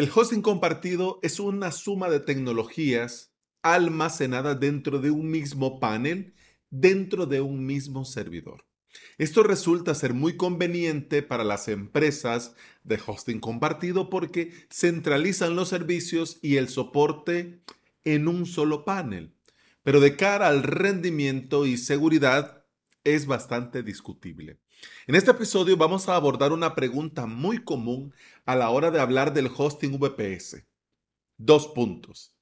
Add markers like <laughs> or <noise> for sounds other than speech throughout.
El hosting compartido es una suma de tecnologías almacenadas dentro de un mismo panel, dentro de un mismo servidor. Esto resulta ser muy conveniente para las empresas de hosting compartido porque centralizan los servicios y el soporte en un solo panel. Pero de cara al rendimiento y seguridad es bastante discutible. En este episodio vamos a abordar una pregunta muy común a la hora de hablar del hosting VPS. Dos puntos.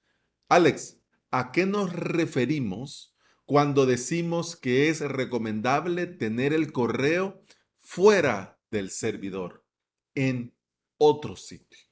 Alex, ¿a qué nos referimos cuando decimos que es recomendable tener el correo fuera del servidor, en otro sitio?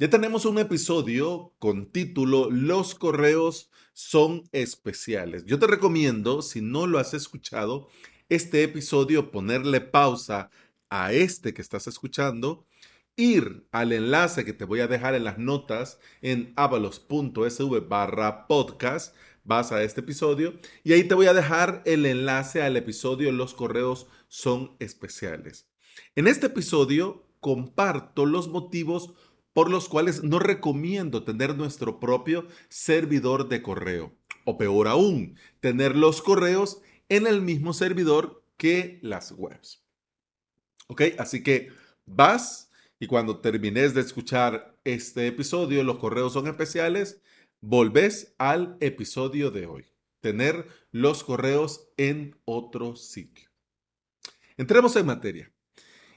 Ya tenemos un episodio con título Los correos son especiales. Yo te recomiendo, si no lo has escuchado, este episodio, ponerle pausa a este que estás escuchando, ir al enlace que te voy a dejar en las notas en avalos.sv barra podcast, vas a este episodio y ahí te voy a dejar el enlace al episodio Los correos son especiales. En este episodio comparto los motivos por los cuales no recomiendo tener nuestro propio servidor de correo. O peor aún, tener los correos en el mismo servidor que las webs. ¿Ok? Así que vas y cuando termines de escuchar este episodio, los correos son especiales, volvés al episodio de hoy. Tener los correos en otro sitio. Entremos en materia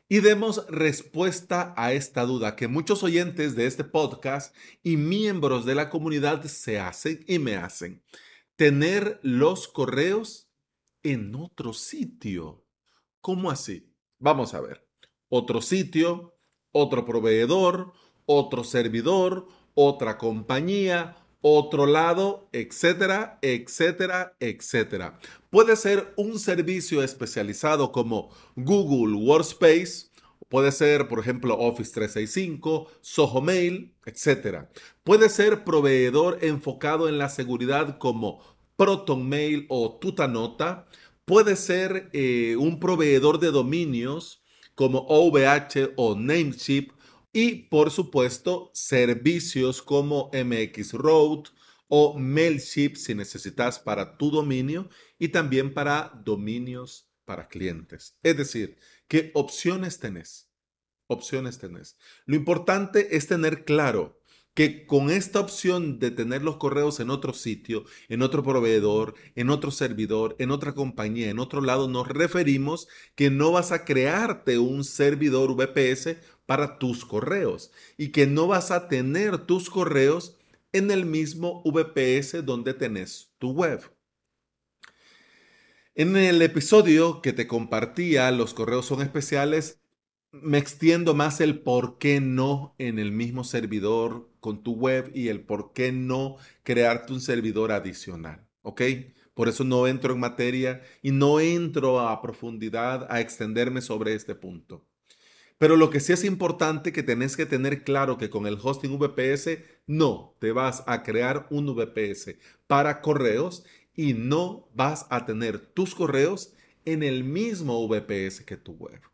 y demos respuesta a esta duda que muchos oyentes de este podcast y miembros de la comunidad se hacen y me hacen. Tener los correos en otro sitio. ¿Cómo así? Vamos a ver. Otro sitio, otro proveedor, otro servidor, otra compañía, otro lado, etcétera, etcétera, etcétera. Puede ser un servicio especializado como Google Workspace, puede ser, por ejemplo, Office 365, Soho Mail, etcétera. Puede ser proveedor enfocado en la seguridad como Proton Mail o Tutanota. Puede ser eh, un proveedor de dominios como OVH o Namecheap y por supuesto servicios como MX Road o Mailship si necesitas para tu dominio y también para dominios para clientes. Es decir, ¿qué opciones tenés? Opciones tenés. Lo importante es tener claro que con esta opción de tener los correos en otro sitio, en otro proveedor, en otro servidor, en otra compañía, en otro lado, nos referimos que no vas a crearte un servidor VPS para tus correos y que no vas a tener tus correos en el mismo VPS donde tenés tu web. En el episodio que te compartía, los correos son especiales, me extiendo más el por qué no en el mismo servidor con tu web y el por qué no crearte un servidor adicional. ¿Ok? Por eso no entro en materia y no entro a profundidad a extenderme sobre este punto. Pero lo que sí es importante que tenés que tener claro que con el hosting VPS no te vas a crear un VPS para correos y no vas a tener tus correos en el mismo VPS que tu web.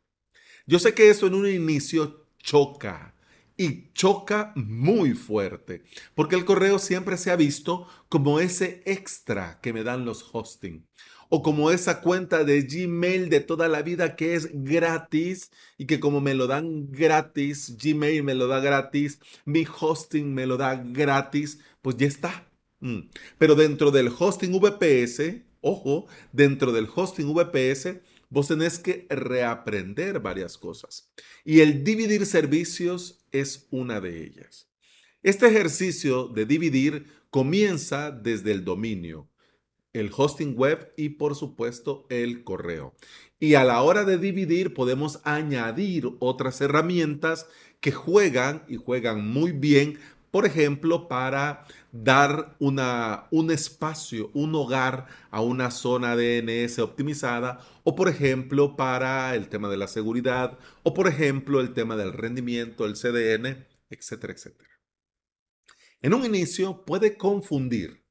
Yo sé que eso en un inicio choca y choca muy fuerte, porque el correo siempre se ha visto como ese extra que me dan los hosting o como esa cuenta de Gmail de toda la vida que es gratis y que como me lo dan gratis, Gmail me lo da gratis, mi hosting me lo da gratis, pues ya está. Mm. Pero dentro del hosting VPS, ojo, dentro del hosting VPS vos tenés que reaprender varias cosas. Y el dividir servicios es una de ellas. Este ejercicio de dividir comienza desde el dominio, el hosting web y por supuesto el correo. Y a la hora de dividir podemos añadir otras herramientas que juegan y juegan muy bien por ejemplo, para dar una, un espacio, un hogar a una zona DNS optimizada, o por ejemplo, para el tema de la seguridad, o por ejemplo, el tema del rendimiento, el CDN, etcétera, etcétera. En un inicio puede confundir.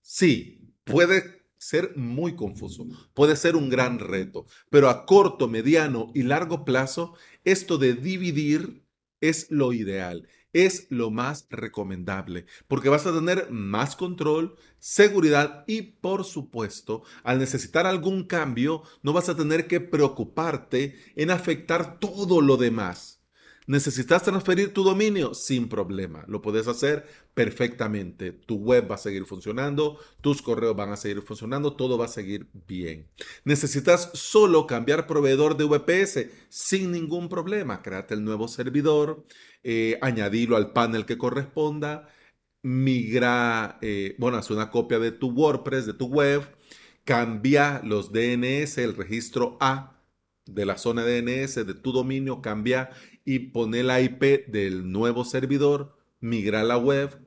Sí, puede ser muy confuso, puede ser un gran reto, pero a corto, mediano y largo plazo, esto de dividir es lo ideal, es lo más recomendable, porque vas a tener más control, seguridad y, por supuesto, al necesitar algún cambio, no vas a tener que preocuparte en afectar todo lo demás. ¿Necesitas transferir tu dominio? Sin problema. Lo puedes hacer perfectamente. Tu web va a seguir funcionando, tus correos van a seguir funcionando, todo va a seguir bien. ¿Necesitas solo cambiar proveedor de VPS? Sin ningún problema. Créate el nuevo servidor, eh, al panel que corresponda, migra, eh, bueno, haz una copia de tu WordPress, de tu web, cambia los DNS, el registro A de la zona DNS de tu dominio, cambia y pone la IP del nuevo servidor, migra la web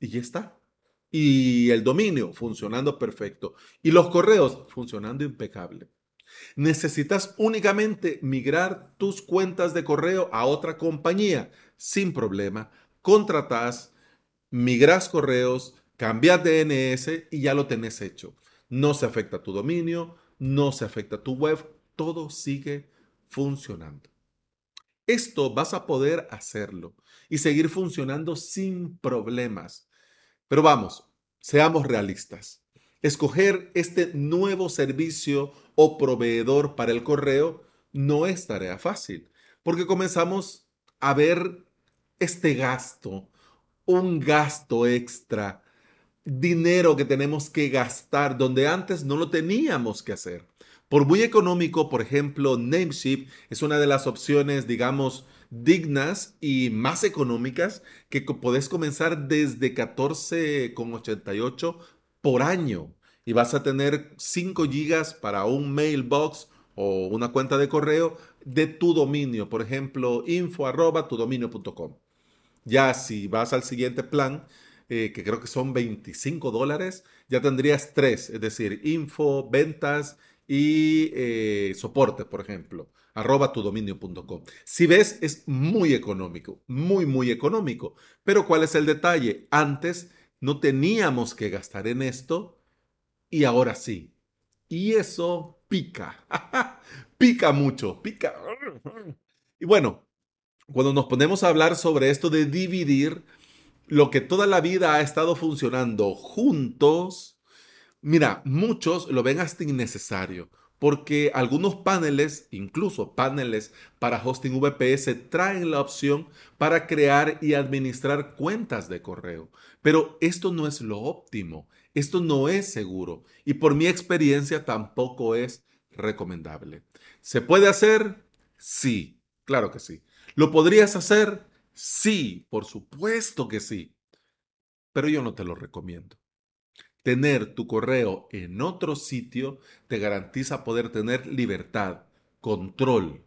y ya está. Y el dominio funcionando perfecto. Y los correos funcionando impecable. Necesitas únicamente migrar tus cuentas de correo a otra compañía sin problema. Contratas, migras correos, cambias DNS y ya lo tenés hecho. No se afecta tu dominio, no se afecta tu web, todo sigue funcionando. Esto vas a poder hacerlo y seguir funcionando sin problemas. Pero vamos, seamos realistas. Escoger este nuevo servicio o proveedor para el correo no es tarea fácil, porque comenzamos a ver este gasto, un gasto extra, dinero que tenemos que gastar donde antes no lo teníamos que hacer. Por muy económico, por ejemplo, Nameship es una de las opciones, digamos, dignas y más económicas que podés comenzar desde 14,88 por año y vas a tener 5 gigas para un mailbox o una cuenta de correo de tu dominio, por ejemplo, info arroba tudominio.com. Ya si vas al siguiente plan, eh, que creo que son 25 dólares, ya tendrías tres, es decir, info, ventas y eh, soporte, por ejemplo, arroba tudominio.com. Si ves, es muy económico, muy, muy económico. Pero ¿cuál es el detalle? Antes no teníamos que gastar en esto y ahora sí. Y eso pica, <laughs> pica mucho, pica. Y bueno, cuando nos ponemos a hablar sobre esto de dividir lo que toda la vida ha estado funcionando juntos, Mira, muchos lo ven hasta innecesario porque algunos paneles, incluso paneles para hosting VPS, traen la opción para crear y administrar cuentas de correo. Pero esto no es lo óptimo, esto no es seguro y por mi experiencia tampoco es recomendable. ¿Se puede hacer? Sí, claro que sí. ¿Lo podrías hacer? Sí, por supuesto que sí. Pero yo no te lo recomiendo. Tener tu correo en otro sitio te garantiza poder tener libertad, control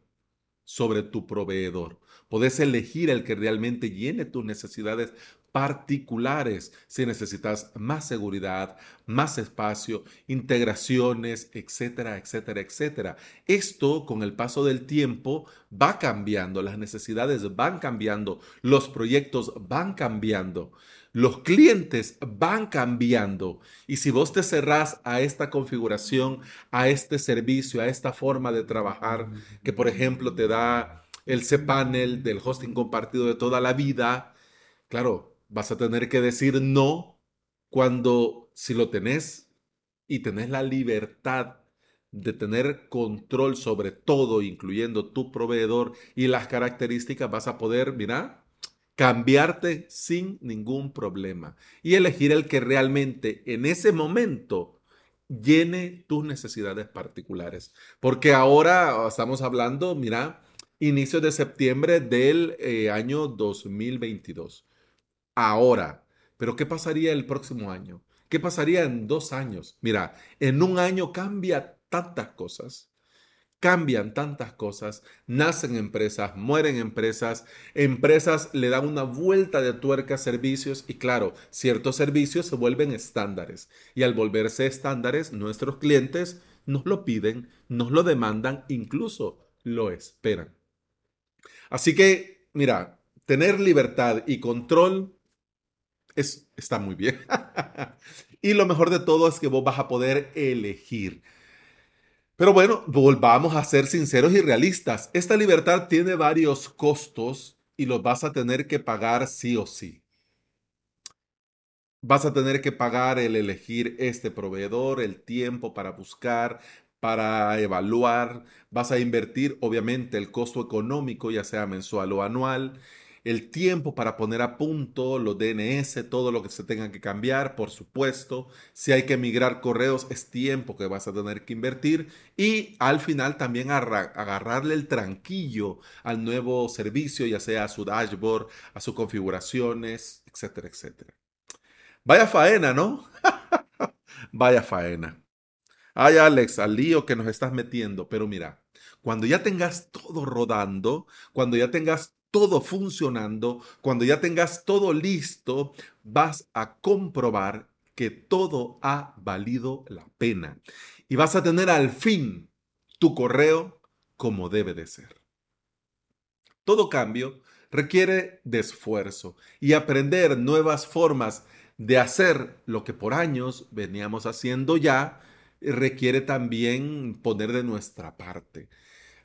sobre tu proveedor. Podés elegir el que realmente llene tus necesidades particulares si necesitas más seguridad, más espacio, integraciones, etcétera, etcétera, etcétera. Esto con el paso del tiempo va cambiando, las necesidades van cambiando, los proyectos van cambiando los clientes van cambiando. Y si vos te cerrás a esta configuración, a este servicio, a esta forma de trabajar, que por ejemplo te da el cPanel del hosting compartido de toda la vida, claro, vas a tener que decir no cuando si lo tenés y tenés la libertad de tener control sobre todo, incluyendo tu proveedor y las características, vas a poder, mira, cambiarte sin ningún problema y elegir el que realmente en ese momento llene tus necesidades particulares. Porque ahora estamos hablando, mira, inicio de septiembre del eh, año 2022. Ahora, pero ¿qué pasaría el próximo año? ¿Qué pasaría en dos años? Mira, en un año cambia tantas cosas cambian tantas cosas, nacen empresas, mueren empresas, empresas le dan una vuelta de tuerca a servicios y claro, ciertos servicios se vuelven estándares y al volverse estándares nuestros clientes nos lo piden, nos lo demandan, incluso lo esperan. Así que, mira, tener libertad y control es, está muy bien. <laughs> y lo mejor de todo es que vos vas a poder elegir. Pero bueno, volvamos a ser sinceros y realistas. Esta libertad tiene varios costos y los vas a tener que pagar sí o sí. Vas a tener que pagar el elegir este proveedor, el tiempo para buscar, para evaluar. Vas a invertir, obviamente, el costo económico, ya sea mensual o anual el tiempo para poner a punto los DNS, todo lo que se tenga que cambiar, por supuesto. Si hay que migrar correos, es tiempo que vas a tener que invertir. Y al final también agarrarle el tranquillo al nuevo servicio, ya sea a su dashboard, a sus configuraciones, etcétera, etcétera. Vaya faena, ¿no? <laughs> Vaya faena. Ay, Alex, al lío que nos estás metiendo. Pero mira, cuando ya tengas todo rodando, cuando ya tengas todo funcionando, cuando ya tengas todo listo, vas a comprobar que todo ha valido la pena. Y vas a tener al fin tu correo como debe de ser. Todo cambio requiere de esfuerzo y aprender nuevas formas de hacer lo que por años veníamos haciendo ya requiere también poner de nuestra parte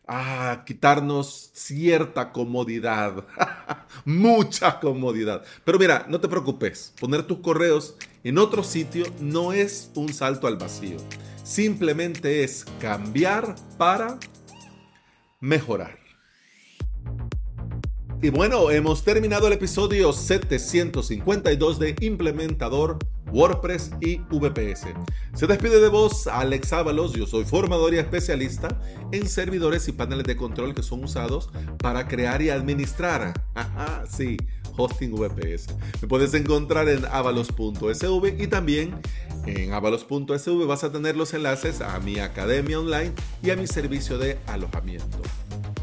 a quitarnos cierta comodidad, <laughs> mucha comodidad. Pero mira, no te preocupes, poner tus correos en otro sitio no es un salto al vacío, simplemente es cambiar para mejorar. Y bueno, hemos terminado el episodio 752 de Implementador WordPress y VPS. Se despide de vos Alex Ábalos, yo soy formador y especialista en servidores y paneles de control que son usados para crear y administrar, <laughs> sí, hosting VPS. Me puedes encontrar en avalos.sv y también en avalos.sv vas a tener los enlaces a mi academia online y a mi servicio de alojamiento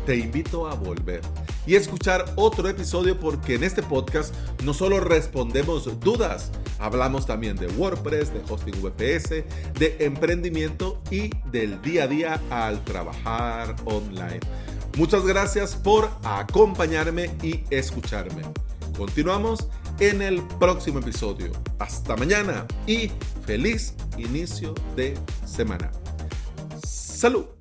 te invito a volver y escuchar otro episodio porque en este podcast no solo respondemos dudas, hablamos también de WordPress, de hosting VPS, de emprendimiento y del día a día al trabajar online. Muchas gracias por acompañarme y escucharme. Continuamos en el próximo episodio. Hasta mañana y feliz inicio de semana. Salud.